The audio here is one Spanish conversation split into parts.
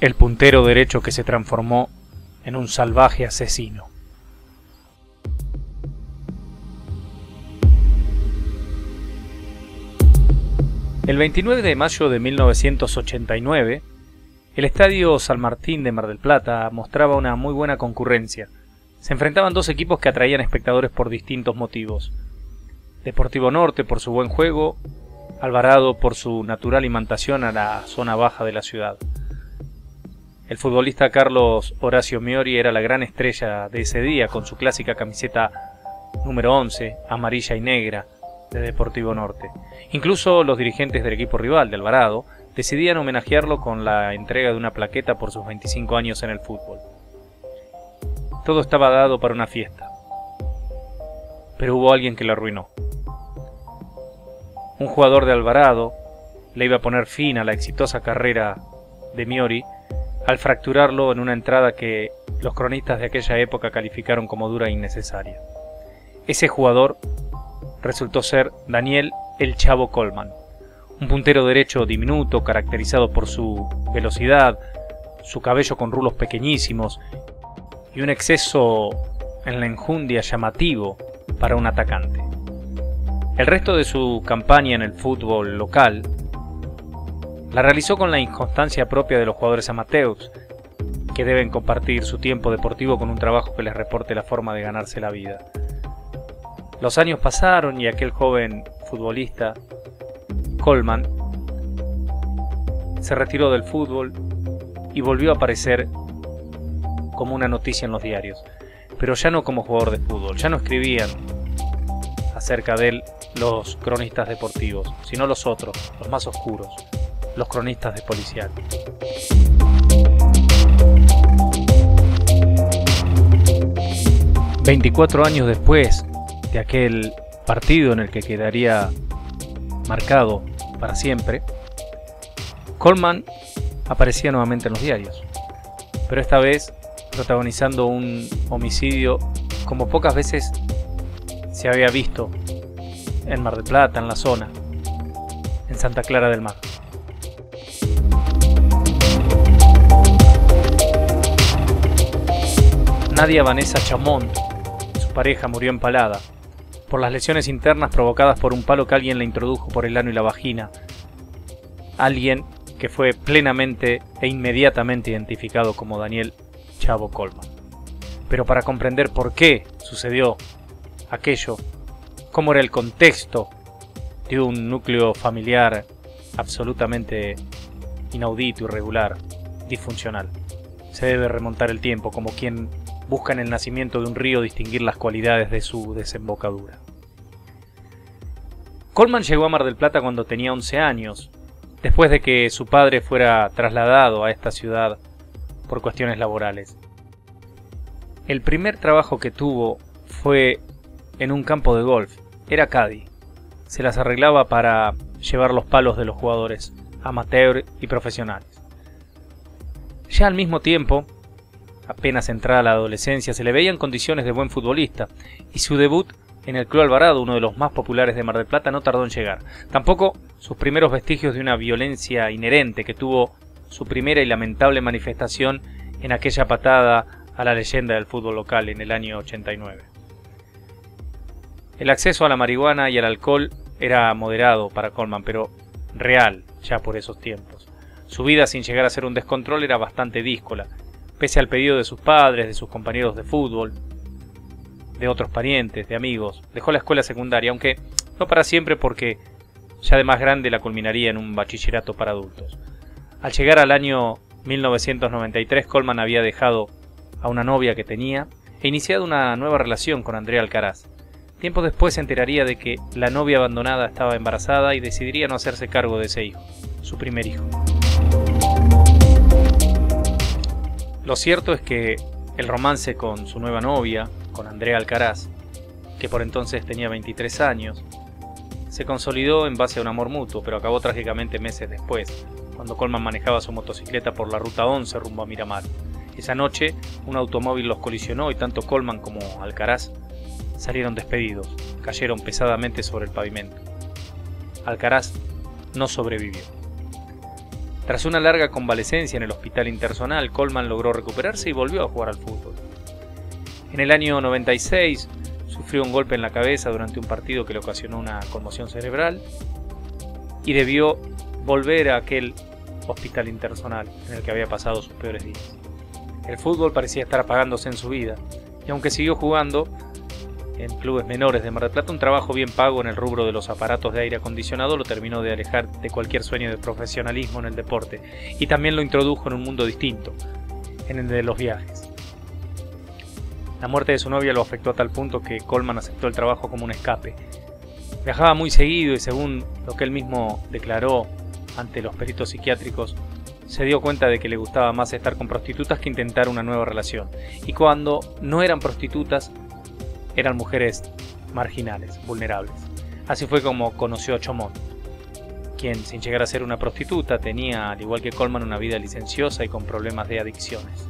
el puntero derecho que se transformó en un salvaje asesino. El 29 de mayo de 1989, el Estadio San Martín de Mar del Plata mostraba una muy buena concurrencia. Se enfrentaban dos equipos que atraían espectadores por distintos motivos. Deportivo Norte por su buen juego, Alvarado por su natural imantación a la zona baja de la ciudad. El futbolista Carlos Horacio Miori era la gran estrella de ese día con su clásica camiseta número 11, amarilla y negra, de Deportivo Norte. Incluso los dirigentes del equipo rival de Alvarado decidían homenajearlo con la entrega de una plaqueta por sus 25 años en el fútbol. Todo estaba dado para una fiesta, pero hubo alguien que lo arruinó. Un jugador de Alvarado le iba a poner fin a la exitosa carrera de Miori al fracturarlo en una entrada que los cronistas de aquella época calificaron como dura e innecesaria. Ese jugador resultó ser Daniel El Chavo Colman, un puntero derecho diminuto caracterizado por su velocidad, su cabello con rulos pequeñísimos y un exceso en la enjundia llamativo para un atacante. El resto de su campaña en el fútbol local la realizó con la inconstancia propia de los jugadores amateurs, que deben compartir su tiempo deportivo con un trabajo que les reporte la forma de ganarse la vida. Los años pasaron y aquel joven futbolista, Coleman, se retiró del fútbol y volvió a aparecer como una noticia en los diarios, pero ya no como jugador de fútbol, ya no escribían acerca de él los cronistas deportivos, sino los otros, los más oscuros, los cronistas de policial. Veinticuatro años después de aquel partido en el que quedaría marcado para siempre, Coleman aparecía nuevamente en los diarios, pero esta vez protagonizando un homicidio como pocas veces se había visto en Mar del Plata, en la zona, en Santa Clara del Mar. Nadia Vanessa Chamont, su pareja, murió empalada por las lesiones internas provocadas por un palo que alguien le introdujo por el ano y la vagina. Alguien que fue plenamente e inmediatamente identificado como Daniel Chavo Colman. Pero para comprender por qué sucedió aquello, cómo era el contexto de un núcleo familiar absolutamente inaudito, irregular, disfuncional, se debe remontar el tiempo como quien busca en el nacimiento de un río distinguir las cualidades de su desembocadura. Coleman llegó a Mar del Plata cuando tenía 11 años, después de que su padre fuera trasladado a esta ciudad por cuestiones laborales. El primer trabajo que tuvo fue en un campo de golf. Era caddy. Se las arreglaba para llevar los palos de los jugadores, amateur y profesionales. Ya al mismo tiempo, Apenas entrada la adolescencia se le veía en condiciones de buen futbolista, y su debut en el Club Alvarado, uno de los más populares de Mar del Plata, no tardó en llegar. Tampoco sus primeros vestigios de una violencia inherente que tuvo su primera y lamentable manifestación en aquella patada a la leyenda del fútbol local en el año 89. El acceso a la marihuana y al alcohol era moderado para Coleman, pero real ya por esos tiempos. Su vida sin llegar a ser un descontrol era bastante díscola, pese al pedido de sus padres, de sus compañeros de fútbol, de otros parientes, de amigos. Dejó la escuela secundaria, aunque no para siempre porque ya de más grande la culminaría en un bachillerato para adultos. Al llegar al año 1993, Coleman había dejado a una novia que tenía e iniciado una nueva relación con Andrea Alcaraz. Tiempo después se enteraría de que la novia abandonada estaba embarazada y decidiría no hacerse cargo de ese hijo, su primer hijo. Lo cierto es que el romance con su nueva novia, con Andrea Alcaraz, que por entonces tenía 23 años, se consolidó en base a un amor mutuo, pero acabó trágicamente meses después, cuando Colman manejaba su motocicleta por la ruta 11 rumbo a Miramar. Esa noche, un automóvil los colisionó y tanto Colman como Alcaraz salieron despedidos, cayeron pesadamente sobre el pavimento. Alcaraz no sobrevivió. Tras una larga convalecencia en el hospital intersonal, Coleman logró recuperarse y volvió a jugar al fútbol. En el año 96 sufrió un golpe en la cabeza durante un partido que le ocasionó una conmoción cerebral y debió volver a aquel hospital intersonal en el que había pasado sus peores días. El fútbol parecía estar apagándose en su vida y aunque siguió jugando, en clubes menores de Mar del Plata, un trabajo bien pago en el rubro de los aparatos de aire acondicionado lo terminó de alejar de cualquier sueño de profesionalismo en el deporte y también lo introdujo en un mundo distinto, en el de los viajes. La muerte de su novia lo afectó a tal punto que Coleman aceptó el trabajo como un escape. Viajaba muy seguido y según lo que él mismo declaró ante los peritos psiquiátricos, se dio cuenta de que le gustaba más estar con prostitutas que intentar una nueva relación. Y cuando no eran prostitutas, eran mujeres marginales, vulnerables. Así fue como conoció a Chomón, quien sin llegar a ser una prostituta tenía, al igual que Coleman, una vida licenciosa y con problemas de adicciones.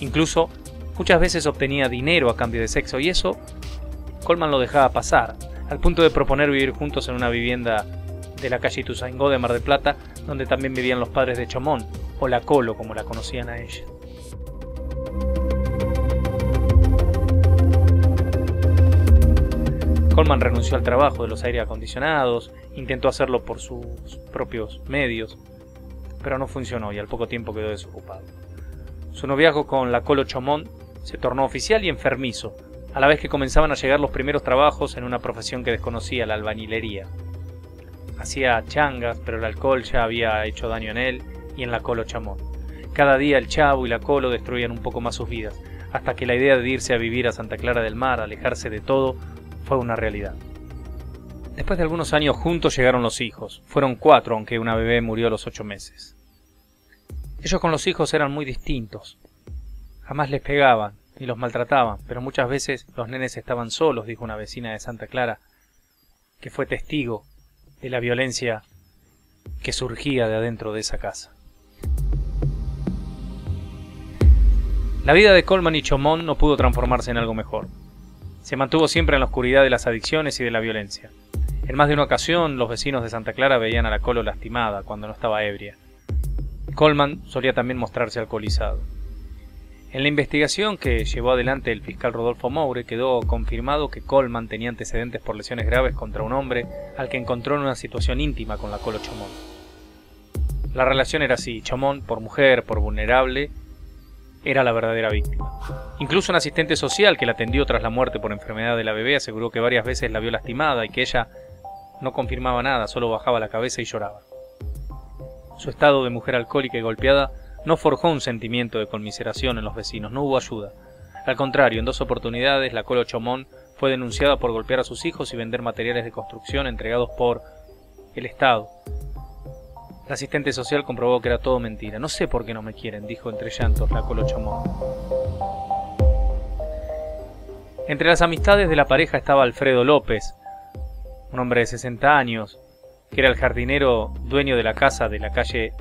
Incluso muchas veces obtenía dinero a cambio de sexo y eso Coleman lo dejaba pasar, al punto de proponer vivir juntos en una vivienda de la calle Ituzaingó de Mar del Plata, donde también vivían los padres de Chomón, o la Colo como la conocían a ella. Coleman renunció al trabajo de los aire acondicionados, intentó hacerlo por sus propios medios, pero no funcionó y al poco tiempo quedó desocupado. Su noviazgo con la Colo Chomón se tornó oficial y enfermizo, a la vez que comenzaban a llegar los primeros trabajos en una profesión que desconocía, la albañilería. Hacía changas, pero el alcohol ya había hecho daño en él y en la Colo Chamón. Cada día el chavo y la Colo destruían un poco más sus vidas, hasta que la idea de irse a vivir a Santa Clara del Mar, alejarse de todo, fue una realidad. Después de algunos años juntos llegaron los hijos. Fueron cuatro, aunque una bebé murió a los ocho meses. Ellos con los hijos eran muy distintos. Jamás les pegaban ni los maltrataban, pero muchas veces los nenes estaban solos, dijo una vecina de Santa Clara, que fue testigo de la violencia que surgía de adentro de esa casa. La vida de Colman y Chomón no pudo transformarse en algo mejor. Se mantuvo siempre en la oscuridad de las adicciones y de la violencia. En más de una ocasión, los vecinos de Santa Clara veían a la Colo lastimada cuando no estaba ebria. Coleman solía también mostrarse alcoholizado. En la investigación que llevó adelante el fiscal Rodolfo Moure quedó confirmado que Coleman tenía antecedentes por lesiones graves contra un hombre al que encontró en una situación íntima con la Colo Chomón. La relación era así, Chomón por mujer, por vulnerable, era la verdadera víctima. Incluso un asistente social que la atendió tras la muerte por enfermedad de la bebé aseguró que varias veces la vio lastimada y que ella no confirmaba nada, solo bajaba la cabeza y lloraba. Su estado de mujer alcohólica y golpeada no forjó un sentimiento de conmiseración en los vecinos, no hubo ayuda. Al contrario, en dos oportunidades la Colo Chomón fue denunciada por golpear a sus hijos y vender materiales de construcción entregados por el Estado, el asistente social comprobó que era todo mentira. No sé por qué no me quieren, dijo entre llantos la Colo Entre las amistades de la pareja estaba Alfredo López, un hombre de 60 años, que era el jardinero dueño de la casa de la calle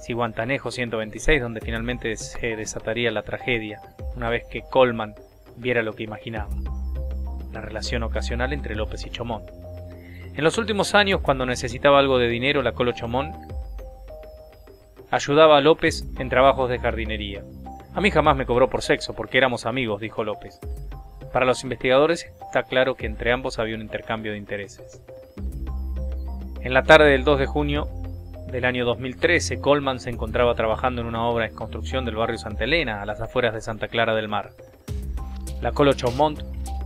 Ciguantanejo 126, donde finalmente se desataría la tragedia, una vez que Colman viera lo que imaginaba, la relación ocasional entre López y Chomón. En los últimos años, cuando necesitaba algo de dinero, la Colo Chomón Ayudaba a López en trabajos de jardinería. A mí jamás me cobró por sexo, porque éramos amigos, dijo López. Para los investigadores está claro que entre ambos había un intercambio de intereses. En la tarde del 2 de junio del año 2013, Coleman se encontraba trabajando en una obra de construcción del barrio Santa Elena, a las afueras de Santa Clara del Mar. La Colo Chaumont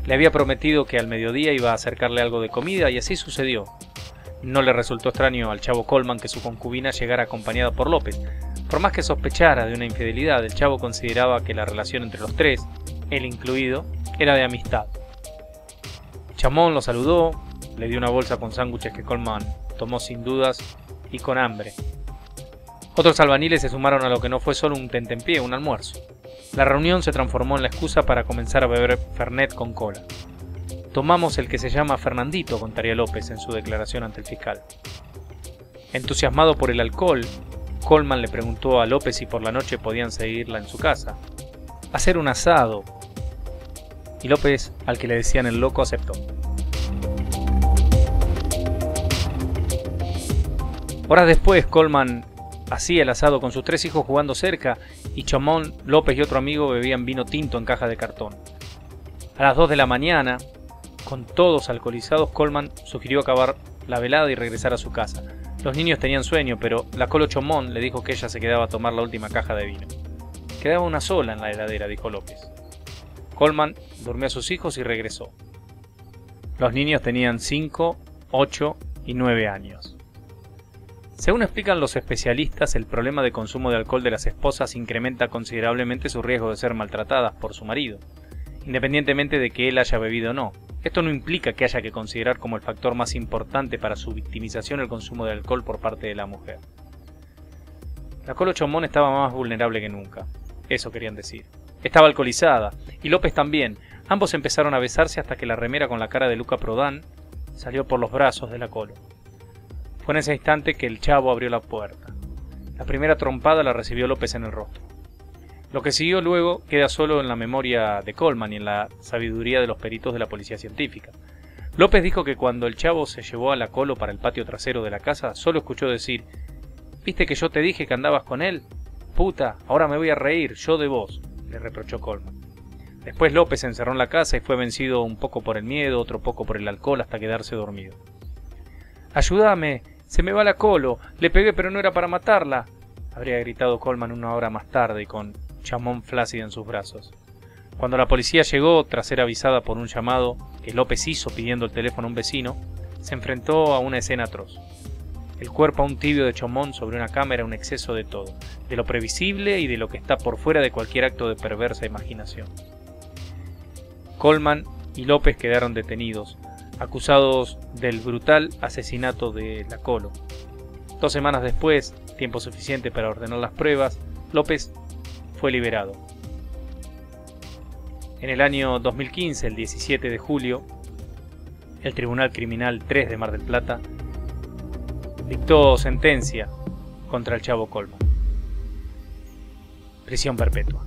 le había prometido que al mediodía iba a acercarle algo de comida y así sucedió. No le resultó extraño al chavo Coleman que su concubina llegara acompañada por López. Por más que sospechara de una infidelidad, el chavo consideraba que la relación entre los tres, él incluido, era de amistad. Chamón lo saludó, le dio una bolsa con sándwiches que Coleman tomó sin dudas y con hambre. Otros albaniles se sumaron a lo que no fue solo un tentempié, un almuerzo. La reunión se transformó en la excusa para comenzar a beber Fernet con cola. Tomamos el que se llama Fernandito, contaría López en su declaración ante el fiscal. Entusiasmado por el alcohol, Coleman le preguntó a López si por la noche podían seguirla en su casa. Hacer un asado. Y López, al que le decían el loco, aceptó. Horas después, Coleman hacía el asado con sus tres hijos jugando cerca y Chomón, López y otro amigo bebían vino tinto en caja de cartón. A las 2 de la mañana, con todos alcoholizados, Coleman sugirió acabar la velada y regresar a su casa. Los niños tenían sueño, pero la Colo Chomón le dijo que ella se quedaba a tomar la última caja de vino. Quedaba una sola en la heladera, dijo López. Coleman durmió a sus hijos y regresó. Los niños tenían 5, 8 y 9 años. Según explican los especialistas, el problema de consumo de alcohol de las esposas incrementa considerablemente su riesgo de ser maltratadas por su marido, independientemente de que él haya bebido o no. Esto no implica que haya que considerar como el factor más importante para su victimización el consumo de alcohol por parte de la mujer. La Colo Chomón estaba más vulnerable que nunca, eso querían decir. Estaba alcoholizada, y López también. Ambos empezaron a besarse hasta que la remera con la cara de Luca Prodan salió por los brazos de la Colo. Fue en ese instante que el chavo abrió la puerta. La primera trompada la recibió López en el rostro. Lo que siguió luego queda solo en la memoria de Coleman y en la sabiduría de los peritos de la policía científica. López dijo que cuando el chavo se llevó a la colo para el patio trasero de la casa, solo escuchó decir ¿Viste que yo te dije que andabas con él? Puta, ahora me voy a reír, yo de vos, le reprochó Coleman. Después López se encerró en la casa y fue vencido un poco por el miedo, otro poco por el alcohol hasta quedarse dormido. Ayúdame, se me va la colo. Le pegué pero no era para matarla. Habría gritado Coleman una hora más tarde y con chamón flácido en sus brazos. Cuando la policía llegó, tras ser avisada por un llamado que López hizo pidiendo el teléfono a un vecino, se enfrentó a una escena atroz. El cuerpo un tibio de Chomón sobre una cámara un exceso de todo, de lo previsible y de lo que está por fuera de cualquier acto de perversa imaginación. Coleman y López quedaron detenidos, acusados del brutal asesinato de la Colo. Dos semanas después, tiempo suficiente para ordenar las pruebas, López fue liberado. En el año 2015, el 17 de julio, el Tribunal Criminal 3 de Mar del Plata dictó sentencia contra el Chavo Colmo. Prisión perpetua.